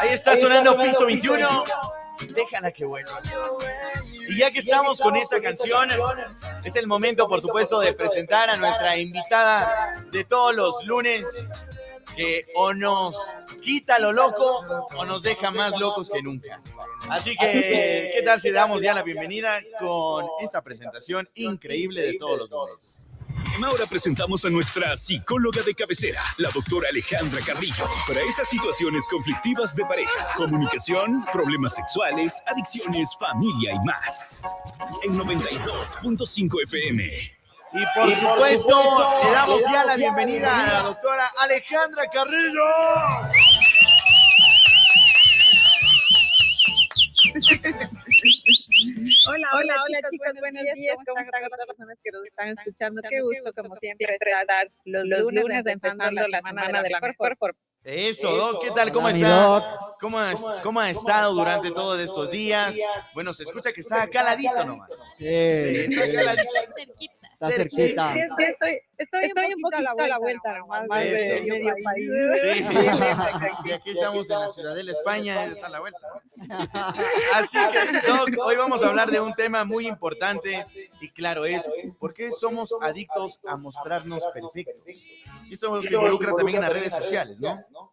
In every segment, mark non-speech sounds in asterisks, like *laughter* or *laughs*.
Ahí está sonando piso 21. Déjala que vuelva. Y ya que estamos con esta canción, es el momento, por supuesto, de presentar a nuestra invitada de todos los lunes, que o nos quita lo loco o nos deja más locos que nunca. Así que, ¿qué tal si damos ya la bienvenida con esta presentación increíble de todos los lunes? Ahora presentamos a nuestra psicóloga de cabecera, la doctora Alejandra Carrillo, para esas situaciones conflictivas de pareja, comunicación, problemas sexuales, adicciones, familia y más. En 92.5 FM. Y por, supuesto, le damos ya la bienvenida a la doctora Alejandra Carrillo. *laughs* Hola, hola, hola chicos, buenos días. ¿Cómo están todas las personas que nos están escuchando? Qué gusto, como siempre, estar los, lunes empezando la semana de la mejor forma. Eso, Doc, ¿qué tal? ¿Cómo está? ¿Cómo, ¿Cómo ha estado durante todos estos días? Bueno, se escucha que está caladito nomás. Sí, está caladito. Está cerquita. Sí, estoy, estoy, estoy un poquito a la vuelta, nomás, más de Eso. medio país. Sí, sí, aquí estamos en la Ciudadela, España, está a la vuelta. *laughs* Así que, Doc, hoy vamos a hablar de un tema muy importante y claro, es ¿por qué somos adictos a mostrarnos perfectos? Y esto se involucra también en las redes sociales, ¿no?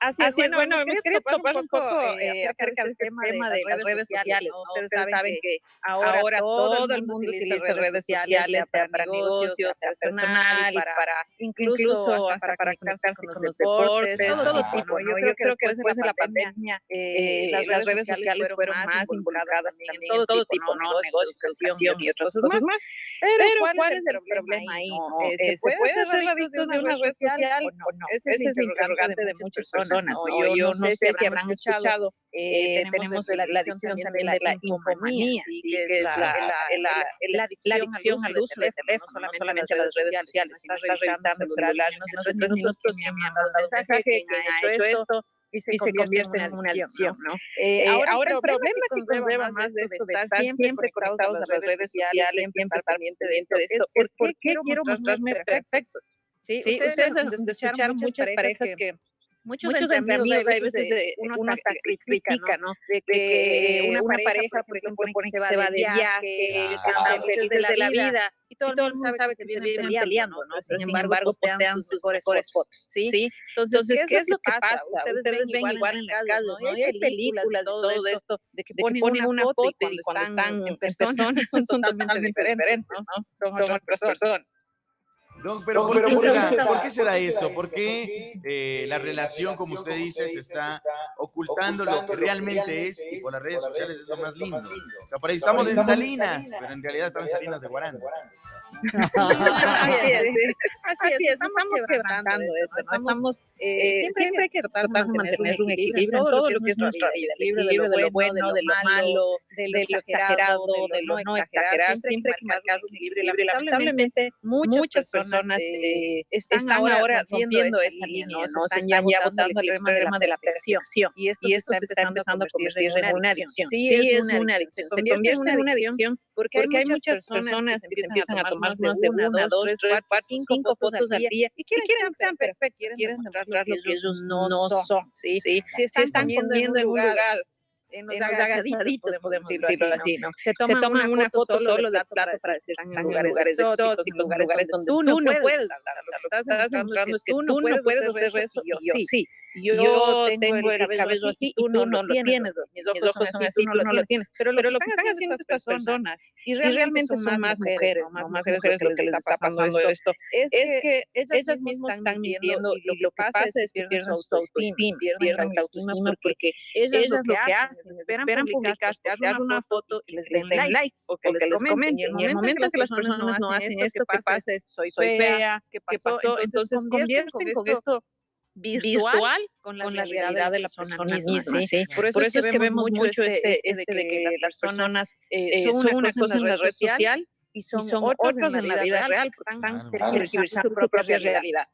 Así es, bueno, hemos querido topar un poco eh, acerca del tema de las redes sociales. ¿no? Ustedes saben que ahora todo el mundo utiliza redes sociales, sea para negocios, sea personal, para incluso hasta para conectarse con los deportes, todo tipo. ¿no? Yo creo que después de la pandemia eh, las redes sociales fueron más involucradas también en todo tipo, ¿no? Negocios, educación y otras cosas más. Pero ¿cuál es el problema ahí? Eh, ¿Se puede ser adicto de una red social o no? Ese es el interrogante de muchas personas. ¿No? Yo, yo no sé si habrán escuchado, eh, tenemos la, la adicción también de la infomanía, sí, que es la, adicción al uso del teléfono, no solamente a las redes sociales, sino estar revisando el celular, no sé tres minutos que me han dado mensaje, que ha hecho esto, y se, convierte en una adicción, ¿no? Eh, ahora, el problema que conlleva más de esto, de estar siempre conectados a las redes sociales, siempre estar pendiente de esto, es ¿por qué quiero mostrarme perfectos? Sí, ustedes han de escuchar muchas parejas que muchos, muchos entre amigos, hay veces eh, uno, uno hasta critica, ¿no? De que una, una pareja, por ejemplo, pone que se va de viaje, que están felices de la vida, y todo, el mundo sabe que se viven peleando, ¿no? Sin embargo, postean sus mejores fotos, ¿sí? Entonces, ¿qué es lo que pasa? Ustedes ven igual en las calles, ¿no? Y hay películas de todo esto, de que ponen una foto y cuando están en persona *laughs* son totalmente diferentes, ¿no? Son otras personas. No, pero, ¿por, qué se da, ¿por, qué se da, esto? ¿Por qué eh, la relación, como usted dice, se está ocultando lo que realmente es y por las redes sociales es lo más lindo? O sea, por ahí estamos en Salinas, pero en realidad estamos en Salinas de Guaranda. *laughs* así es, así es, estamos quebrantando eso, ¿no? estamos, eh, siempre hay que tratar de mantener un equilibrio en todo lo que es nuestra vida, el equilibrio de lo bueno, de lo malo, de lo exagerado, de lo no exagerado, siempre hay que marcar un equilibrio lamentablemente muchas personas eh, están ahora rompiendo esa línea, ¿no? Están ya votando el extremo de la presión y esto se está empezando a convertir en una adicción. Sí, es una adicción, se convierte en una adicción porque hay muchas personas que empiezan a tomar más de una, dos, tres, cuatro, cinco fotos al día y quieren que sean perfectas, quieren mostrar lo que ellos no son, ¿sí? sí. Si están comiendo en un lugar en los agachaditos, podemos decirlo así, ¿no? Se toman, una foto solo del plato para decir que están en lugares exóticos, lugares donde tú no puedes estar. Lo que estás demostrando es que tú no puedes hacer eso y yo sí. Yo, tengo, el cabello así, tú no, lo tienes, mis ojos son así, tú no lo tienes. Pero lo, que están haciendo estas personas, y realmente son más mujeres, más mujeres que lo que les está pasando esto, es que ellas mismas están mintiendo y lo que pasa es que pierden su autoestima, pierden la autoestima porque ellas lo que hacen, esperan publicar, te hacen una foto y les den likes o que les comenten. Y en el momento que las personas no hacen esto, ¿qué pasa? Soy fea, ¿qué pasó? Entonces convierten con esto virtual con la, con la realidad de la persona misma. ¿sí? Por, eso Por eso es que vemos mucho este, este, este de que las personas eh, son una cosa en la red social y son, otras en la vida real, porque están tergiversando su propia realidad.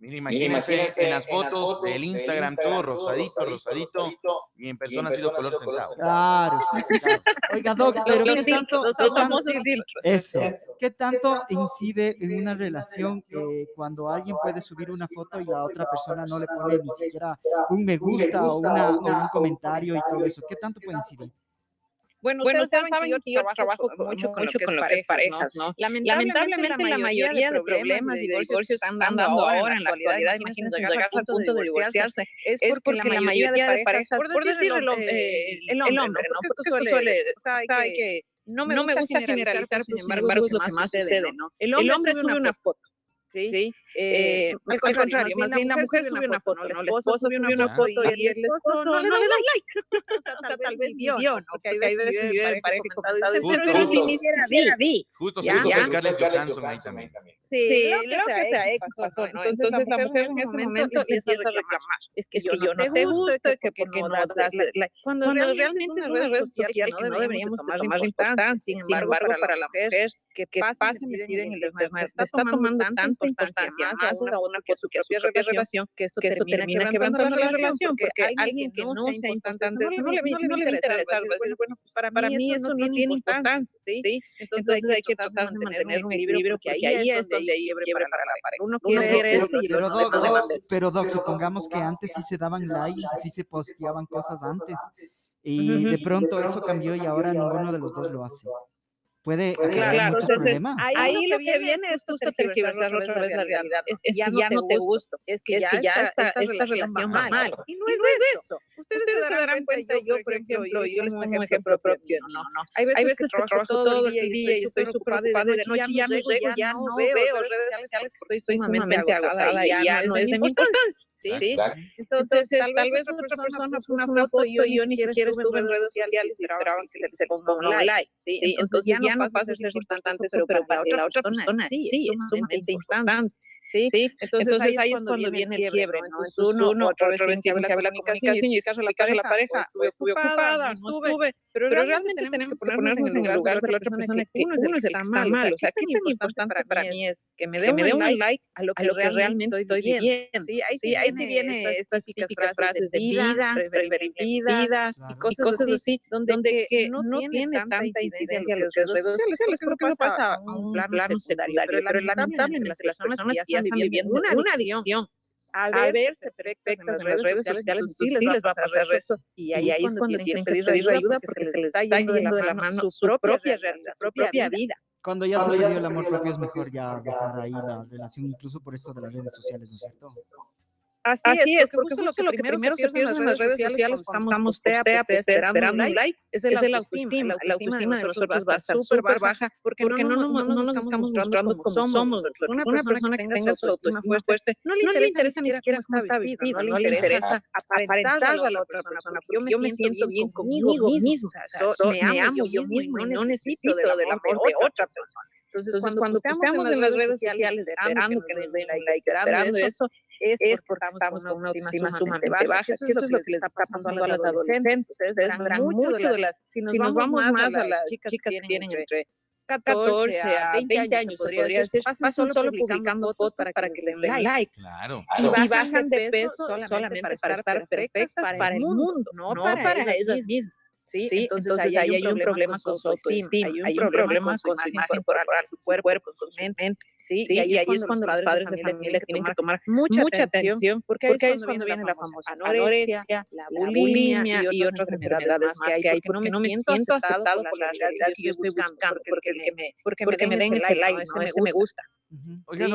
Mira, imagínense en las fotos del Instagram todo rosadito, rosadito, y en persona ha sido color sentado. Claro, claro. Oiga, Doc, pero Los ¿qué tanto, los qué tanto- eso, ¿qué tanto incide en una relación eh, cuando alguien puede subir una foto y la otra persona no le pone ni siquiera un me gusta o, una, o un comentario y todo eso? ¿Qué tanto puede incidir? Bueno, Bueno, ustedes ustedes saben que yo trabajo con- mucho con lo que es parejas, ¿no? Lamentablemente la mayoría de problemas y divorcios están dando ahora en la actualidad, imagínense llegar al punto de divorciarse, es porque la mayoría de parejas, por decirlo, eh, el hombre, ¿no? Porque esto suele, o sea, hay que, no me gusta generalizar, sin embargo, es lo que más sucede, ¿no? El hombre sube una foto, ¿sí? Eh, al contrario, más bien la mujer sube una foto, ¿no? La esposa sube una foto y el esposo no le da like. *laughs* O sea, tal vez vio, ¿no? Porque hay veces vive en pareja y comentado, dice, Justo, pero justo. ni siquiera vi. Justo a Scarlett Johansson ahí también. Sí, creo que sea X pasó. Entonces la mujer en ese momento empieza a reclamar. Es que yo no te gusto, que porque no das like. Cuando realmente es una red social que no deberíamos tomar más importancia. Sin embargo, para la mujer que pase metida en el internet está tomando tanta importancia más a una que su propia relación que esto termina quebrantando la relación porque alguien que no sea importante eso no le no le interesa bueno pues para mí eso no tiene importancia sí entonces hay que tratar de mantener un equilibrio que ahí es donde hay quiebre para la pareja. uno quiere pero, esto y el pero, otro Doc, esto. pero supongamos que antes sí se daban likes, sí se posteaban cosas antes y de pronto eso cambió y ahora ninguno de los dos lo hace. Puede Claro, muchos entonces problemas. ahí, lo que viene es justo tergiversar otra vez la realidad. Es, es que ya no te gusto, es que ya, esta, esta, relación va mal. Y no es eso. Ustedes, se darán cuenta, yo, por ejemplo, yo les pongo un ejemplo propio. No, no. Hay veces, que trabajo todo el día y estoy súper ocupada y de noche ya no llego, ya no veo redes sociales porque estoy sumamente agotada y ya no es de mi importancia. ¿Sí? Entonces, tal vez otra persona puso una foto y yo ni siquiera estuve en redes sociales y esperaban que se les ponga un like. ¿sí? Entonces ya no pasa a ser importante eso, pero para la otra persona sí, es sumamente importante. ¿Sí? Entonces, ahí es cuando viene el quiebre, ¿no? Entonces uno otra vez tiene que hablar la comunicación y es caso la pareja, la pareja estuve ocupada, no estuve, pero realmente tenemos que ponernos en el lugar de la otra persona que uno es el que está mal, o sea, qué tan importante para mí es que me dé un like a lo que realmente estoy viviendo. Sí, ahí sí, sí viene estas típicas frases de vida, preferibilidad y cosas así, donde que no tiene tanta incidencia en las redes sociales, porque eso pasa a un plano secundario, pero lamentablemente las personas que ya están viviendo una adicción a verse perfectas en las redes sociales, sí les va a pasar eso. Y ahí, es cuando tienen que pedir ayuda porque se les está yendo de la mano su propia realidad, su propia vida. Cuando ya se perdió el amor propio es mejor ya dejar ahí la relación, incluso por esto de las redes sociales, ¿no es cierto? Así, Así es, porque, justo lo que primero se pierde en las redes sociales cuando estamos postea, postea, esperando un like, es el autoestima. La autoestima de nosotros va a estar súper baja porque, porque no, no, no, nos estamos mostrando como somos. Una, persona que tenga su autoestima fuerte no le interesa ni siquiera cómo está vestido, no le interesa aparentar a la otra persona. Porque yo me siento bien conmigo mismo, me amo yo mismo y no necesito del amor de otra persona. Entonces, cuando, cuando estamos en las redes sociales esperando que nos den like, esperando eso, es porque estamos con una autoestima sumamente baja. Eso es lo que les está pasando a las adolescentes. Verán mucho de las, si nos vamos más a las chicas que tienen entre 14 a 20 años, podría decir, pasan solo publicando fotos para que les den likes. Claro. Y bajan de peso solamente para estar perfectas para el mundo, no para ellas mismas. ¿sí? ¿sí? Entonces, Entonces ahí, hay un problema con su autoestima, hay un problema con su imagen corporal, su cuerpo, con su mente, ¿sí? ¿sí? Y, ahí, ahí es cuando los padres de familia tienen que tomar mucha, mucha atención, porque, porque ahí es cuando viene la famosa anorexia, la bulimia y otras enfermedades más que hay, porque no me siento aceptado por la realidad que yo estoy buscando, porque, que me, porque, porque me den ese like, ¿no? ese me gusta. Oiga, sí,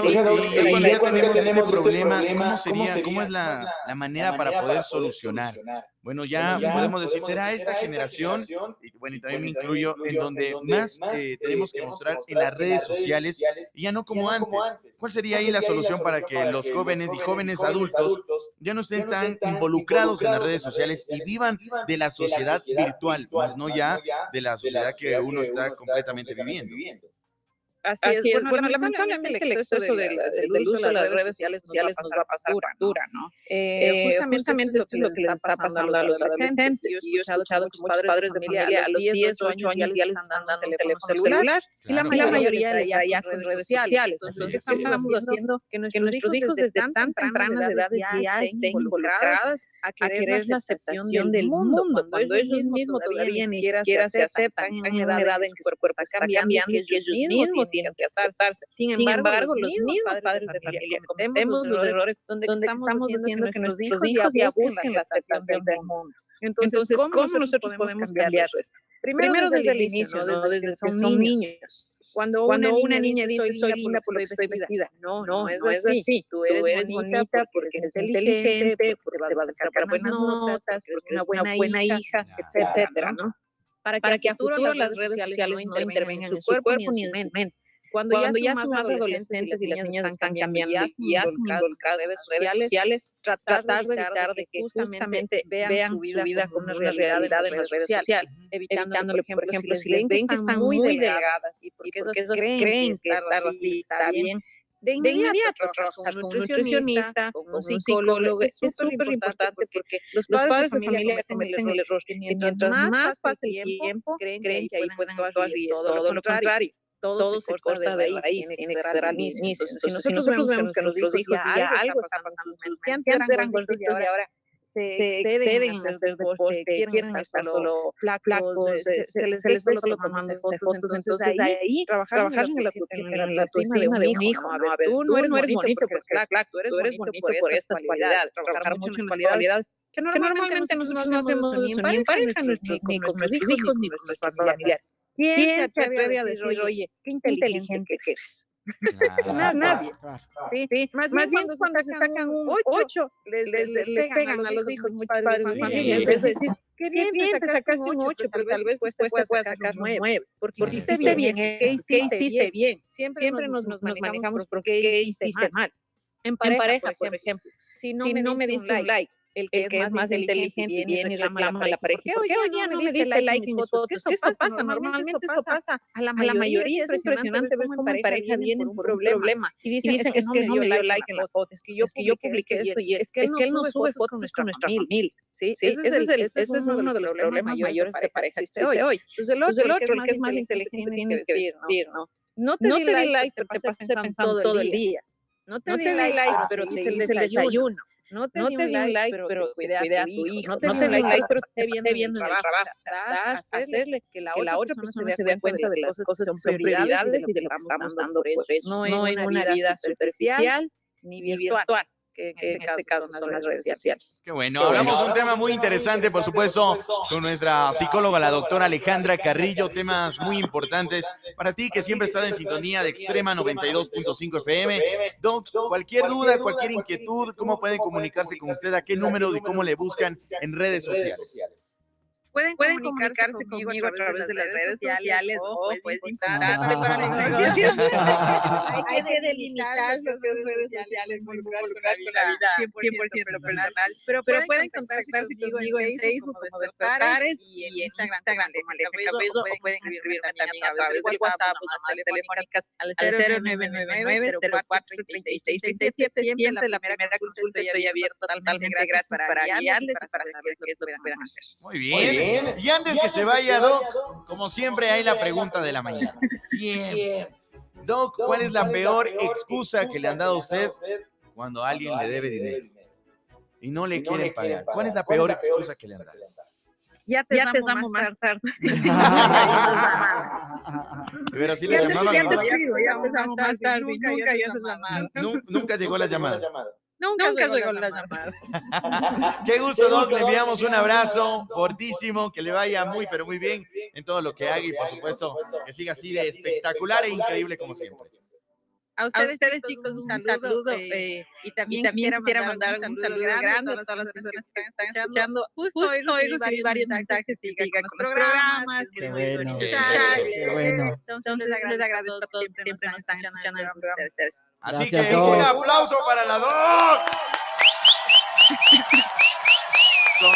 cuando ya tenemos, tenemos este problema, ¿cómo sería, cómo es la, la manera para poder solucionar? Bueno, ya, ya podemos decir, será esta generación, y bueno, y también me incluyo, en donde más eh, tenemos que mostrar en las redes sociales, y ya no como antes. ¿Cuál sería ahí la solución para que los jóvenes y jóvenes adultos ya no estén tan involucrados en las redes sociales y vivan de la sociedad virtual, más no ya de la sociedad que uno está completamente viviendo? Así, es. Bueno, bueno lamentablemente, el exceso de la, del uso de las redes sociales, nos va a pasar dura, ¿no? Eh, justamente, justamente esto es lo que les está pasando a los adolescentes. Yo he escuchado que muchos padres de familia a los 10, 8 años ya les están dando el teléfono celular y la mayoría ya, ya con redes sociales. Entonces, ¿qué estamos haciendo? Que nuestros hijos desde tan tempranas edades ya estén involucrados a querer la aceptación del mundo, cuando ellos mismos todavía ni siquiera se aceptan, están en una edad en que su cuerpo está cambiando que ellos mismos tienen que aceptarse. Sin embargo, los mismos padres de familia cometemos los errores donde estamos diciendo que nuestros hijos ya busquen la aceptación del mundo. Entonces, ¿cómo nosotros podemos cambiar esto? Primero desde el inicio, desde que son niños. Cuando, Cuando una, niña, dice soy linda porque estoy vestida, no, no, no es, así. Tú eres, bonita porque eres inteligente, porque te vas a sacar buenas notas, porque una buena, buena hija, etcétera, ¿no? Para que, para que a futuro las redes sociales no intervengan en su cuerpo ni en su mente. Cuando, Cuando ya, son más adolescentes y las niñas están cambiando y ya están involucradas en redes sociales, tratar, de evitar de que justamente vean su vida como una realidad en las redes sociales, evitando, por ejemplo, si les ven que están muy delgadas y porque esos creen que estar así está bien, de inmediato, trabajar con un nutricionista, con un psicólogo, es súper importante porque los padres de familia cometen el error que mientras más pasa el tiempo, creen que ahí pueden actuar y es todo lo contrario. todo, se, corta de raíz, tiene que ser al inicio. Si nosotros vemos que nuestros hijos ya algo está pasando, antes eran gorditos y ahora se exceden en hacer deporte, quieren estar solo flacos, se, les ve solo tomando fotos, entonces ahí trabajar en la autoestima de un hijo, a ver, tú no eres bonito porque eres flaco, tú eres bonito por estas cualidades, trabajar mucho en las cualidades que normalmente nosotros no hacemos ni en pareja, ni con nuestros hijos, ni con nuestros familiares. ¿Quién se atreve a decir, oye, qué inteligente que eres? Nadie. Sí, sí. Más, más bien cuando, se sacan un 8, les, les, les, pegan a los hijos, muchos padres de familia. Es decir, qué bien, bien te sacaste un 8, pero tal vez después te puedas sacar 9. Porque, hiciste bien, ¿qué hiciste bien? Siempre nos, nos manejamos por qué hiciste mal. En pareja, por ejemplo, si no me diste un like el que, es, más inteligente y viene y reclama a la pareja. ¿Por qué hoy día no me diste like en mis fotos? Eso pasa, normalmente eso pasa. A la mayoría es impresionante ver cómo en pareja viene un problema y dicen, es que no me dio like en la foto, es que yo publiqué esto y es que él no sube fotos con nuestra familia. Sí, ese es uno de los problemas mayores de pareja hoy. Entonces el otro, el que es más inteligente, tiene que decir, ¿no? No te di like, te pasas pensando todo el día. No te di like, pero te hice el desayuno no te, no di un like, pero, cuida, a tu hijo. No te, di un like, pero te esté viendo en el trabajo. O sea, hacerle que la, otra persona se dé cuenta de las cosas que son prioridades y de lo que estamos dando por eso. No en una vida superficial ni virtual que, en este, este caso son las redes sociales. Qué bueno, hablamos un tema muy interesante, por supuesto, con nuestra psicóloga, la doctora Alejandra Carrillo, temas muy importantes para ti que siempre estás en sintonía de Extrema 92.5 FM. Doc, cualquier duda, cualquier inquietud, ¿cómo pueden comunicarse con usted? ¿A qué número y cómo le buscan en redes sociales? Pueden, pueden comunicarse, conmigo, a través de las redes sociales o pueden invitarme para la negociación. Hay que delimitar las redes sociales, involucrar con la vida 100% personal. Pero, pero pueden contactarse conmigo en Facebook como Despertares y en Instagram como Aleja Cabello o pueden escribirme también a través del WhatsApp o llamadas telefónicas al 0999 04 36 37 siempre la primera consulta estoy abierto totalmente gratis para guiarles para saber qué es lo que puedan hacer. Muy bien. Y antes que se vaya, Doc, como siempre hay la pregunta de la mañana. Siempre. Doc, ¿cuál es la peor excusa que le han dado a usted cuando alguien le debe dinero y no le quieren pagar? ¿Cuál es la peor excusa que le han dado? Ya te, ya damos más tarde. Pero si le llamaban. Ya te escribo, ya te damos más tarde. Nunca, nunca, nunca llegó la llamada. Nunca, llegó la llamada. *laughs* Qué gusto, Doc. Le enviamos un abrazo fortísimo. Que le vaya muy, pero muy bien en todo lo que haga y, por supuesto, que siga así de espectacular e increíble como siempre. A ustedes, chicos, un saludo. Eh, eh, y también, quisiera, mandar, un saludo grande a todas las personas que están escuchando. Justo, hoy recibí varios mensajes y sigan con los programas. Qué bueno. Qué bueno. Entonces, les agradezco a todos que siempre nos están escuchando Así que un aplauso para la DOC.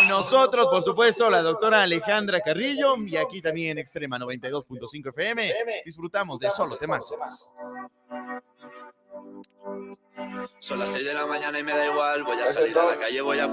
nosotros, por supuesto, la doctora Alejandra Carrillo y aquí también en Extrema 92.5 FM. Disfrutamos de solo temas. Son las 6 de la mañana y me da igual. Voy a salir a la calle, voy a